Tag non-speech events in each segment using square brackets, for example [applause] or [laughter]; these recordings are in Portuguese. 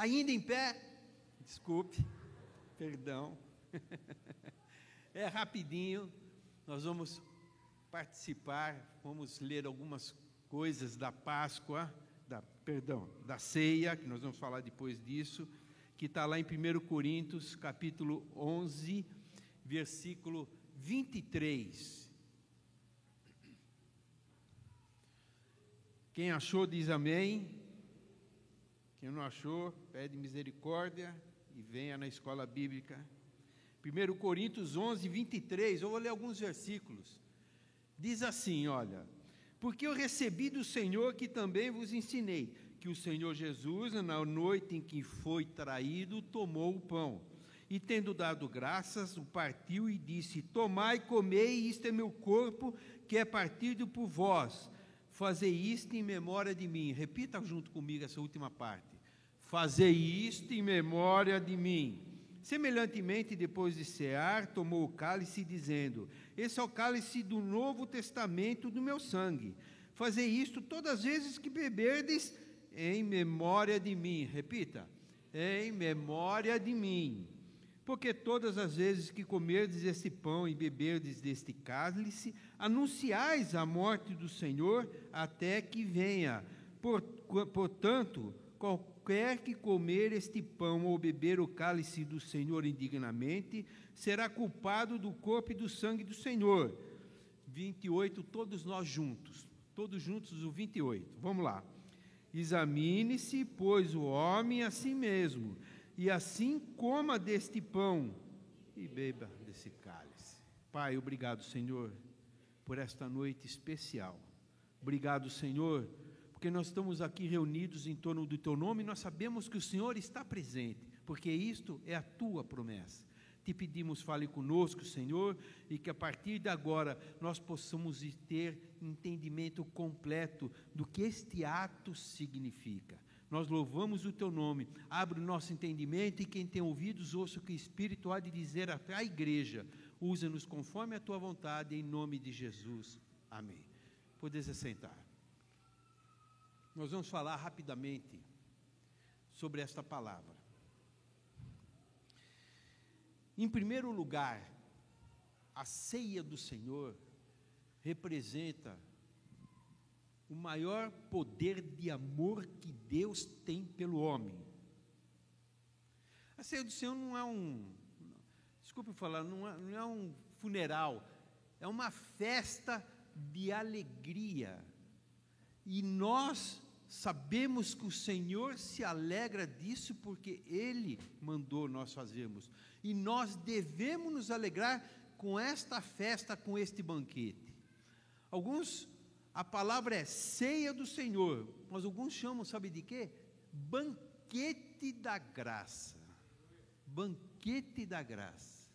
Ainda em pé, desculpe, perdão. [laughs] é rapidinho, nós vamos participar, vamos ler algumas coisas da Páscoa, da, perdão, da ceia, que nós vamos falar depois disso, que está lá em 1 Coríntios, capítulo 11, versículo 23. Quem achou diz amém. Quem não achou, pede misericórdia e venha na escola bíblica. 1 Coríntios 11, 23, eu vou ler alguns versículos. Diz assim: Olha, porque eu recebi do Senhor que também vos ensinei, que o Senhor Jesus, na noite em que foi traído, tomou o pão. E tendo dado graças, o partiu e disse: Tomai, comei, isto é meu corpo, que é partido por vós. Fazei isto em memória de mim. Repita junto comigo essa última parte. Fazei isto em memória de mim. Semelhantemente, depois de cear, tomou o cálice, dizendo: Esse é o cálice do novo testamento do meu sangue. Fazei isto todas as vezes que beberdes, em memória de mim. Repita: Em memória de mim. Porque todas as vezes que comerdes este pão e beberdes deste cálice, anunciais a morte do Senhor até que venha. Portanto, qualquer que comer este pão ou beber o cálice do Senhor indignamente, será culpado do corpo e do sangue do Senhor. 28, todos nós juntos. Todos juntos, o 28. Vamos lá. Examine-se, pois, o homem a si mesmo, e assim coma deste pão e beba desse cálice. Pai, obrigado, Senhor, por esta noite especial. Obrigado, Senhor, porque nós estamos aqui reunidos em torno do Teu nome e nós sabemos que o Senhor está presente, porque isto é a Tua promessa. Te pedimos, fale conosco, Senhor, e que a partir de agora nós possamos ter entendimento completo do que este ato significa. Nós louvamos o Teu nome, abre o nosso entendimento e quem tem ouvidos ouça o que o Espírito há de dizer à igreja Usa-nos conforme a tua vontade, em nome de Jesus. Amém. Podes assentar. Nós vamos falar rapidamente sobre esta palavra. Em primeiro lugar, a ceia do Senhor representa o maior poder de amor que Deus tem pelo homem. A ceia do Senhor não é um desculpe falar, não é, não é um funeral, é uma festa de alegria. E nós sabemos que o Senhor se alegra disso porque Ele mandou nós fazermos. E nós devemos nos alegrar com esta festa, com este banquete. Alguns, a palavra é ceia do Senhor, mas alguns chamam, sabe de quê? Banquete da graça. Banquete da graça.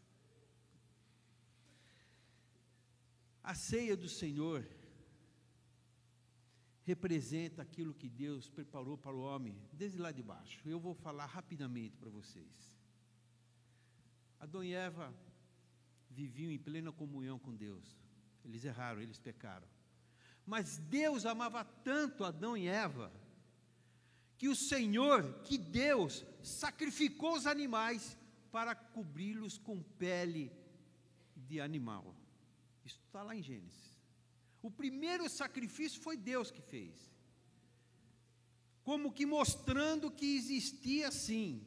A ceia do Senhor representa aquilo que Deus preparou para o homem desde lá de baixo. Eu vou falar rapidamente para vocês. Adão e Eva viviam em plena comunhão com Deus. Eles erraram, eles pecaram. Mas Deus amava tanto Adão e Eva que o Senhor, que Deus, sacrificou os animais para cobri-los com pele de animal. Isso está lá em Gênesis. O primeiro sacrifício foi Deus que fez. Como que mostrando que existia sim,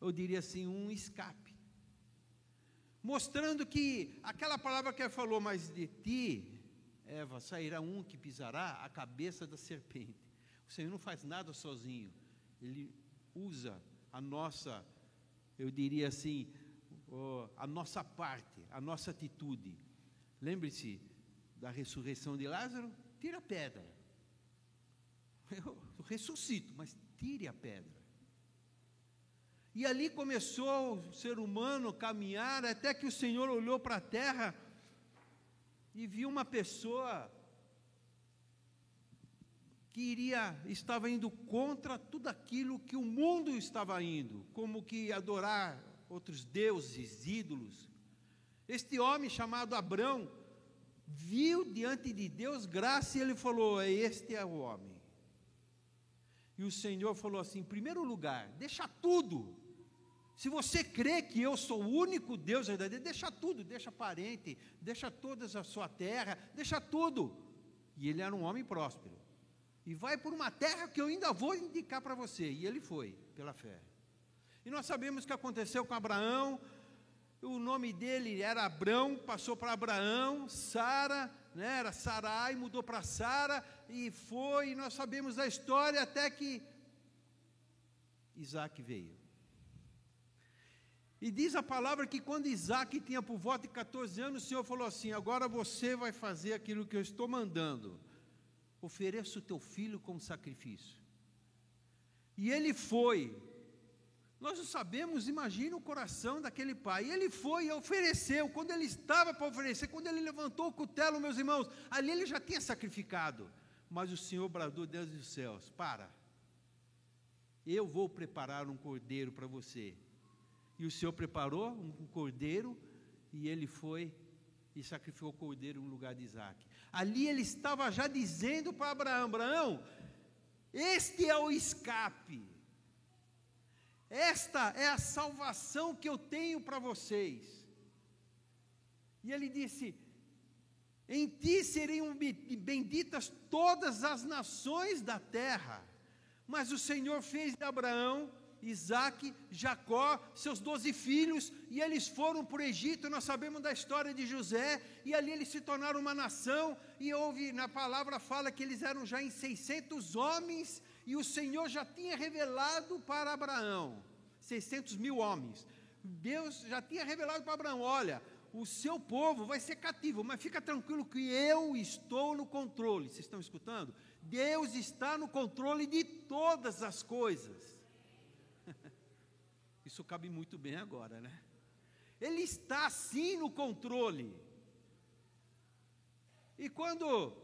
eu diria assim, um escape. Mostrando que aquela palavra que ele falou, mas de ti, Eva, sairá um que pisará a cabeça da serpente. O Senhor não faz nada sozinho. Ele usa a nossa, eu diria assim, a nossa parte, a nossa atitude. Lembre-se da ressurreição de Lázaro, tira a pedra. Eu ressuscito, mas tire a pedra. E ali começou o ser humano a caminhar, até que o Senhor olhou para a terra e viu uma pessoa que iria, estava indo contra tudo aquilo que o mundo estava indo, como que adorar outros deuses, ídolos. Este homem chamado Abrão viu diante de Deus graça e ele falou: Este é o homem. E o Senhor falou assim: em primeiro lugar, deixa tudo. Se você crê que eu sou o único Deus verdadeiro, deixa tudo, deixa parente, deixa toda a sua terra, deixa tudo. E ele era um homem próspero. E vai por uma terra que eu ainda vou indicar para você. E ele foi, pela fé. E nós sabemos o que aconteceu com Abraão. O nome dele era Abrão, passou para Abraão, Sara, né, era Sarai, mudou para Sara, e foi, e nós sabemos a história até que Isaac veio. E diz a palavra que quando Isaac tinha por volta de 14 anos, o Senhor falou assim: Agora você vai fazer aquilo que eu estou mandando. Ofereça o teu filho como sacrifício. E ele foi. Nós não sabemos, imagina o coração daquele pai. Ele foi e ofereceu. Quando ele estava para oferecer, quando ele levantou o cutelo, meus irmãos, ali ele já tinha sacrificado. Mas o Senhor bradou Deus dos céus: Para, eu vou preparar um cordeiro para você. E o Senhor preparou um cordeiro e ele foi e sacrificou o cordeiro no lugar de Isaac. Ali ele estava já dizendo para Abraão: Abraão, este é o escape, esta é a salvação que eu tenho para vocês. E ele disse: Em ti seriam benditas todas as nações da terra. Mas o Senhor fez de Abraão, Isaac, Jacó, seus doze filhos, e eles foram para o Egito. Nós sabemos da história de José, e ali eles se tornaram uma nação. E houve, na palavra, fala que eles eram já em 600 homens, e o Senhor já tinha revelado para Abraão 600 mil homens. Deus já tinha revelado para Abraão: olha, o seu povo vai ser cativo, mas fica tranquilo que eu estou no controle. Vocês estão escutando? Deus está no controle de todas as coisas. [laughs] Isso cabe muito bem agora, né? Ele está sim no controle. E quando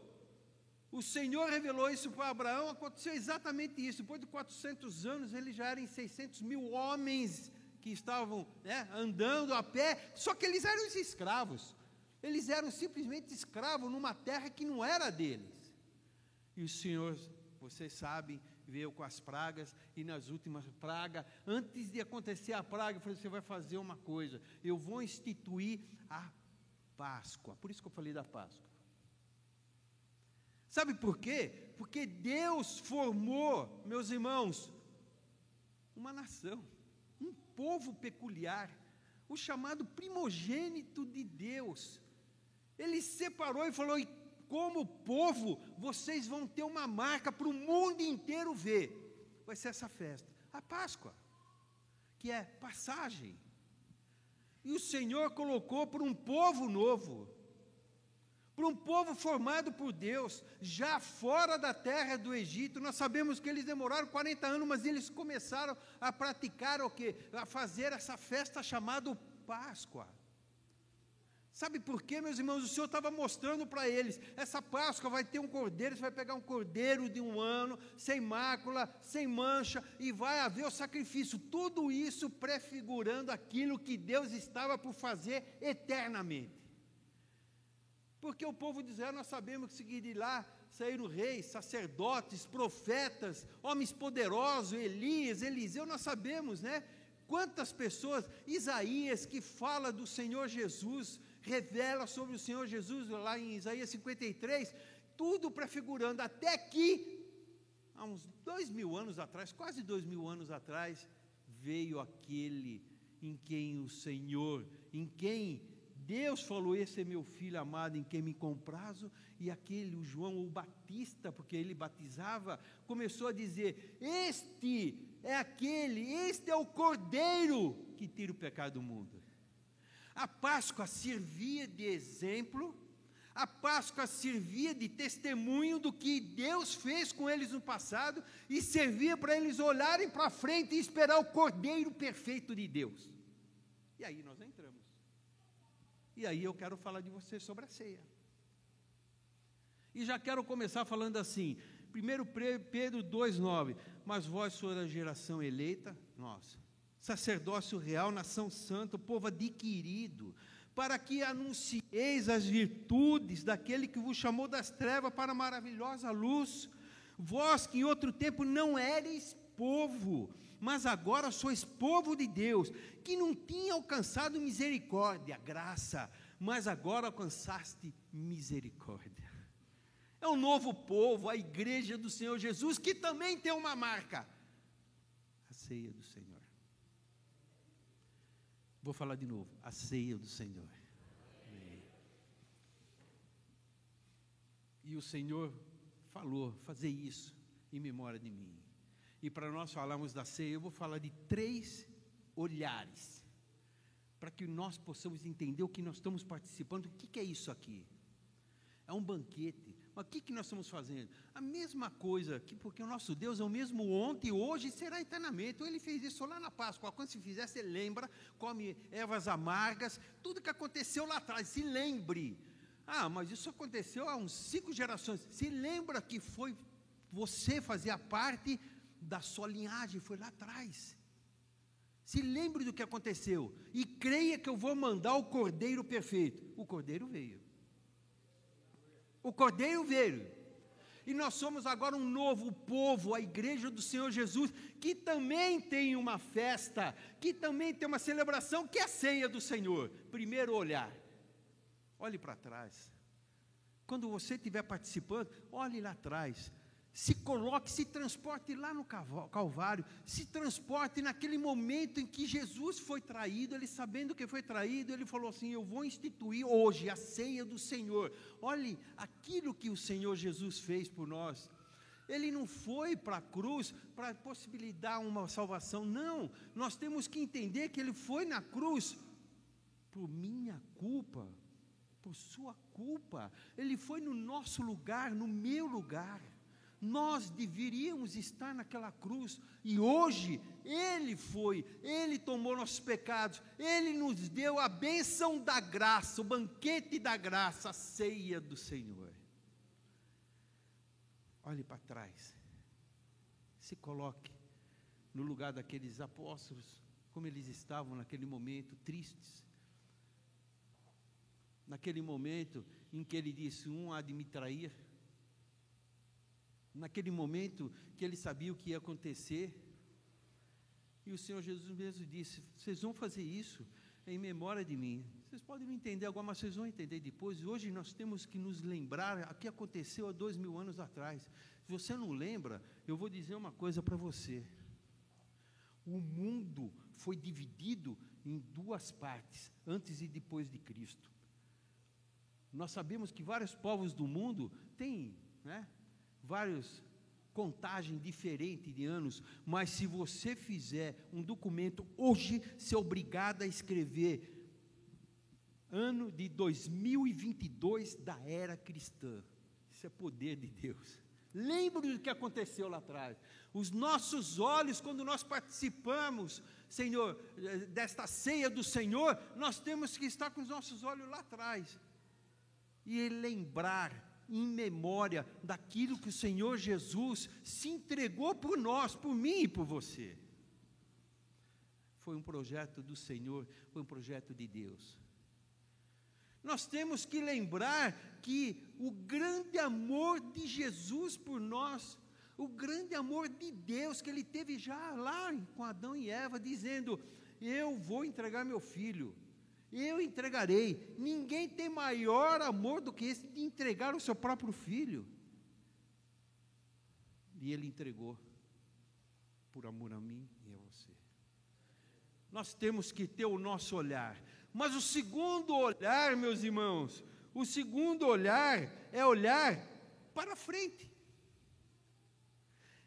o Senhor revelou isso para Abraão, aconteceu exatamente isso. Depois de 400 anos, ele já era em 600 mil homens que estavam né, andando a pé, só que eles eram escravos. Eles eram simplesmente escravos numa terra que não era deles. E o Senhor, vocês sabem, veio com as pragas, e nas últimas pragas, antes de acontecer a praga, falou: você vai fazer uma coisa, eu vou instituir a Páscoa. Por isso que eu falei da Páscoa. Sabe por quê? Porque Deus formou, meus irmãos, uma nação, um povo peculiar, o chamado primogênito de Deus. Ele separou e falou: e como povo, vocês vão ter uma marca para o mundo inteiro ver. Vai ser essa festa, a Páscoa, que é passagem. E o Senhor colocou para um povo novo, para um povo formado por Deus, já fora da terra do Egito. Nós sabemos que eles demoraram 40 anos, mas eles começaram a praticar o quê? A fazer essa festa chamada Páscoa. Sabe por quê, meus irmãos? O Senhor estava mostrando para eles: essa Páscoa vai ter um cordeiro, você vai pegar um cordeiro de um ano, sem mácula, sem mancha, e vai haver o sacrifício. Tudo isso prefigurando aquilo que Deus estava por fazer eternamente. Porque o povo de Israel, nós sabemos que seguir de lá saíram reis, sacerdotes, profetas, homens poderosos, Elias, Eliseu, nós sabemos, né? Quantas pessoas, Isaías, que fala do Senhor Jesus, revela sobre o Senhor Jesus, lá em Isaías 53, tudo prefigurando, até que, há uns dois mil anos atrás, quase dois mil anos atrás, veio aquele em quem o Senhor, em quem Deus falou: Esse é meu filho amado, em quem me comprazo, e aquele, o João, o Batista, porque ele batizava, começou a dizer: Este é aquele, este é o cordeiro que tira o pecado do mundo. A Páscoa servia de exemplo, a Páscoa servia de testemunho do que Deus fez com eles no passado e servia para eles olharem para frente e esperar o Cordeiro perfeito de Deus. E aí nós. E aí eu quero falar de você sobre a ceia. E já quero começar falando assim, 1 Pedro 2,9: Mas vós sois a geração eleita, nossa, sacerdócio real, nação santa, povo adquirido, para que anuncieis as virtudes daquele que vos chamou das trevas para a maravilhosa luz. Vós que em outro tempo não eres povo, mas agora sois povo de Deus, que não tinha alcançado misericórdia, graça, mas agora alcançaste misericórdia. É um novo povo, a igreja do Senhor Jesus, que também tem uma marca: a ceia do Senhor. Vou falar de novo: a ceia do Senhor. E o Senhor falou: fazer isso em memória de mim. E para nós falarmos da ceia, eu vou falar de três olhares, para que nós possamos entender o que nós estamos participando. O que, que é isso aqui? É um banquete. Mas o que, que nós estamos fazendo? A mesma coisa, que, porque o nosso Deus é o mesmo ontem, hoje e será eternamente. Ele fez isso lá na Páscoa. Quando se fizer, você lembra, come ervas amargas, tudo que aconteceu lá atrás, se lembre. Ah, mas isso aconteceu há uns cinco gerações. Se lembra que foi você fazia parte da sua linhagem, foi lá atrás. Se lembre do que aconteceu e creia que eu vou mandar o cordeiro perfeito. O cordeiro veio. O cordeiro veio. E nós somos agora um novo povo, a igreja do Senhor Jesus, que também tem uma festa, que também tem uma celebração, que é a ceia do Senhor. Primeiro olhar. Olhe para trás. Quando você estiver participando, olhe lá atrás se coloque, se transporte lá no Calvário, se transporte naquele momento em que Jesus foi traído, ele sabendo que foi traído, ele falou assim: Eu vou instituir hoje a ceia do Senhor. Olhe aquilo que o Senhor Jesus fez por nós. Ele não foi para a cruz para possibilitar uma salvação, não. Nós temos que entender que ele foi na cruz por minha culpa, por sua culpa. Ele foi no nosso lugar, no meu lugar. Nós deveríamos estar naquela cruz e hoje Ele foi, Ele tomou nossos pecados, Ele nos deu a bênção da graça, o banquete da graça, a ceia do Senhor. Olhe para trás, se coloque no lugar daqueles apóstolos, como eles estavam naquele momento, tristes. Naquele momento em que ele disse: Um há de me trair, naquele momento que ele sabia o que ia acontecer. E o Senhor Jesus mesmo disse: Vocês vão fazer isso em memória de mim. Vocês podem não entender agora, mas vocês vão entender depois. Hoje nós temos que nos lembrar o que aconteceu há dois mil anos atrás. Se você não lembra, eu vou dizer uma coisa para você. O mundo foi dividido em duas partes, antes e depois de Cristo. Nós sabemos que vários povos do mundo têm né, vários contagem diferente de anos, mas se você fizer um documento hoje, você é obrigado a escrever ano de 2022 da era cristã. Isso é poder de Deus. Lembre do que aconteceu lá atrás. Os nossos olhos, quando nós participamos, Senhor, desta ceia do Senhor, nós temos que estar com os nossos olhos lá atrás e lembrar em memória daquilo que o Senhor Jesus se entregou por nós, por mim e por você. Foi um projeto do Senhor, foi um projeto de Deus. Nós temos que lembrar que o grande amor de Jesus por nós, o grande amor de Deus que ele teve já lá com Adão e Eva, dizendo: Eu vou entregar meu filho eu entregarei. Ninguém tem maior amor do que esse de entregar o seu próprio filho. E ele entregou por amor a mim e a você. Nós temos que ter o nosso olhar. Mas o segundo olhar, meus irmãos, o segundo olhar é olhar para frente.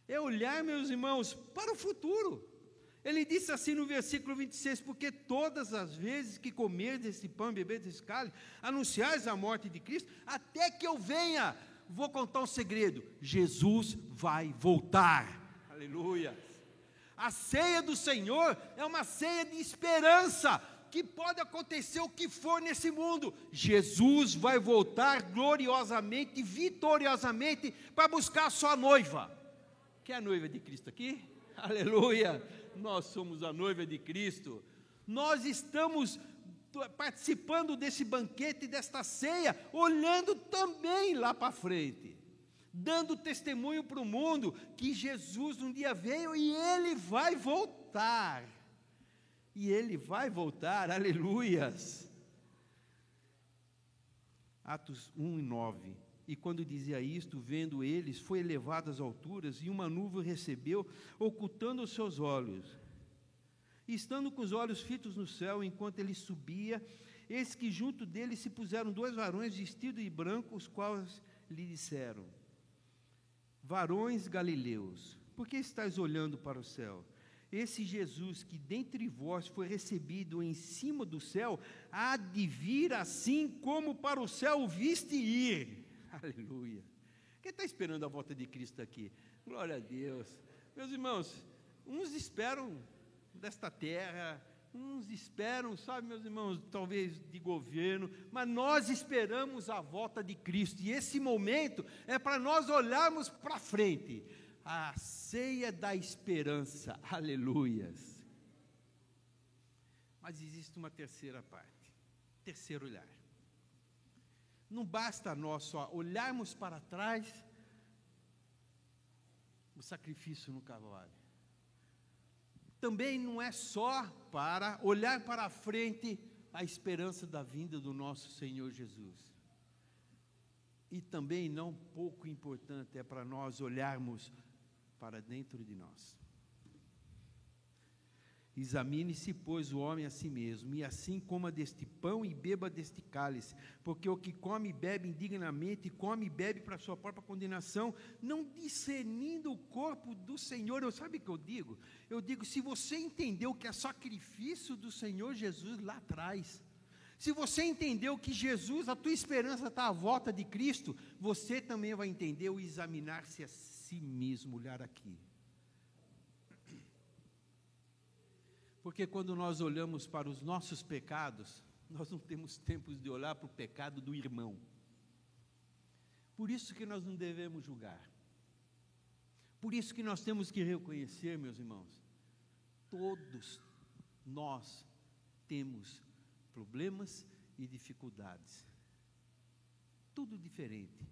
É olhar, meus irmãos, para o futuro. Ele disse assim no versículo 26: Porque todas as vezes que comerdes esse pão e esse cálice, anunciais a morte de Cristo, até que eu venha. Vou contar um segredo: Jesus vai voltar. Aleluia. A ceia do Senhor é uma ceia de esperança, que pode acontecer o que for nesse mundo. Jesus vai voltar gloriosamente, vitoriosamente, para buscar a sua noiva. Quer a noiva de Cristo aqui? Aleluia nós somos a noiva de Cristo. Nós estamos participando desse banquete, desta ceia, olhando também lá para frente. dando testemunho para o mundo que Jesus um dia veio e ele vai voltar. E ele vai voltar, aleluias. Atos 1 e 9. E quando dizia isto, vendo eles, foi elevado às alturas, e uma nuvem recebeu, ocultando os seus olhos. E estando com os olhos fitos no céu, enquanto ele subia, eis que junto dele se puseram dois varões vestidos de branco, os quais lhe disseram: Varões galileus, por que estáis olhando para o céu? Esse Jesus que dentre vós foi recebido em cima do céu, há de vir assim como para o céu viste ir. [laughs] Aleluia. Quem está esperando a volta de Cristo aqui? Glória a Deus. Meus irmãos, uns esperam desta terra, uns esperam, sabe, meus irmãos, talvez de governo, mas nós esperamos a volta de Cristo, e esse momento é para nós olharmos para frente a ceia da esperança, aleluias. Mas existe uma terceira parte, terceiro olhar. Não basta nós só olharmos para trás o sacrifício no cavalo também não é só para olhar para frente a esperança da vinda do nosso Senhor Jesus. E também, não pouco importante, é para nós olharmos para dentro de nós. Examine-se, pois, o homem a si mesmo, e assim coma deste pão e beba deste cálice, porque o que come e bebe indignamente, come e bebe para sua própria condenação, não discernindo o corpo do Senhor. Eu sabe o que eu digo? Eu digo, se você entendeu que é sacrifício do Senhor Jesus lá atrás, se você entendeu que Jesus, a tua esperança está à volta de Cristo, você também vai entender o examinar-se a si mesmo, olhar aqui. Porque quando nós olhamos para os nossos pecados, nós não temos tempo de olhar para o pecado do irmão. Por isso que nós não devemos julgar. Por isso que nós temos que reconhecer, meus irmãos, todos nós temos problemas e dificuldades. Tudo diferente.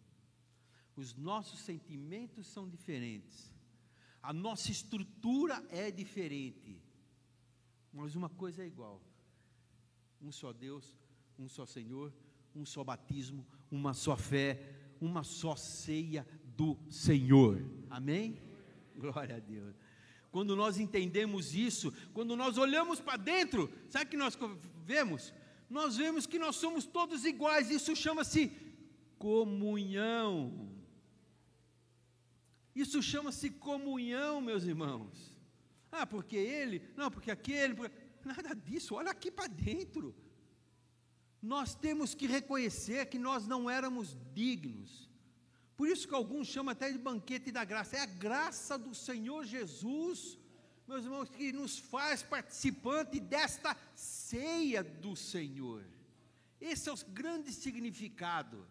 Os nossos sentimentos são diferentes. A nossa estrutura é diferente. Mas uma coisa é igual: um só Deus, um só Senhor, um só batismo, uma só fé, uma só ceia do Senhor. Amém? Glória a Deus. Quando nós entendemos isso, quando nós olhamos para dentro, sabe o que nós vemos? Nós vemos que nós somos todos iguais, isso chama-se comunhão. Isso chama-se comunhão, meus irmãos. Ah, porque ele, não, porque aquele, porque... nada disso, olha aqui para dentro. Nós temos que reconhecer que nós não éramos dignos. Por isso que alguns chamam até de banquete da graça. É a graça do Senhor Jesus, meus irmãos, que nos faz participante desta ceia do Senhor. Esse é o grande significado.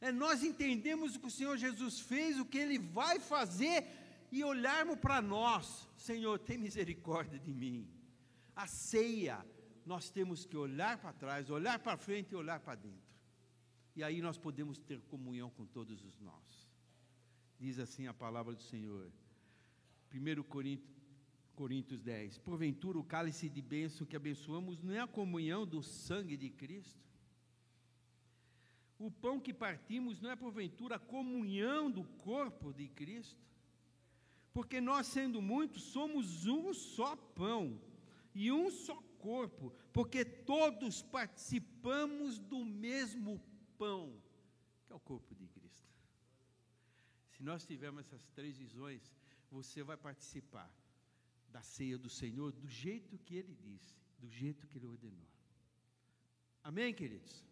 É nós entendemos o que o Senhor Jesus fez, o que Ele vai fazer e olharmos para nós, Senhor, tem misericórdia de mim. A ceia, nós temos que olhar para trás, olhar para frente e olhar para dentro. E aí nós podemos ter comunhão com todos os nós. Diz assim a palavra do Senhor. 1 Coríntios, Coríntios 10. Porventura o cálice de bênção que abençoamos não é a comunhão do sangue de Cristo? O pão que partimos não é porventura a comunhão do corpo de Cristo? Porque nós, sendo muitos, somos um só pão e um só corpo, porque todos participamos do mesmo pão, que é o corpo de Cristo. Se nós tivermos essas três visões, você vai participar da ceia do Senhor do jeito que ele disse, do jeito que ele ordenou. Amém, queridos?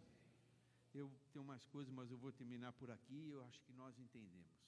Eu tenho mais coisas, mas eu vou terminar por aqui. Eu acho que nós entendemos.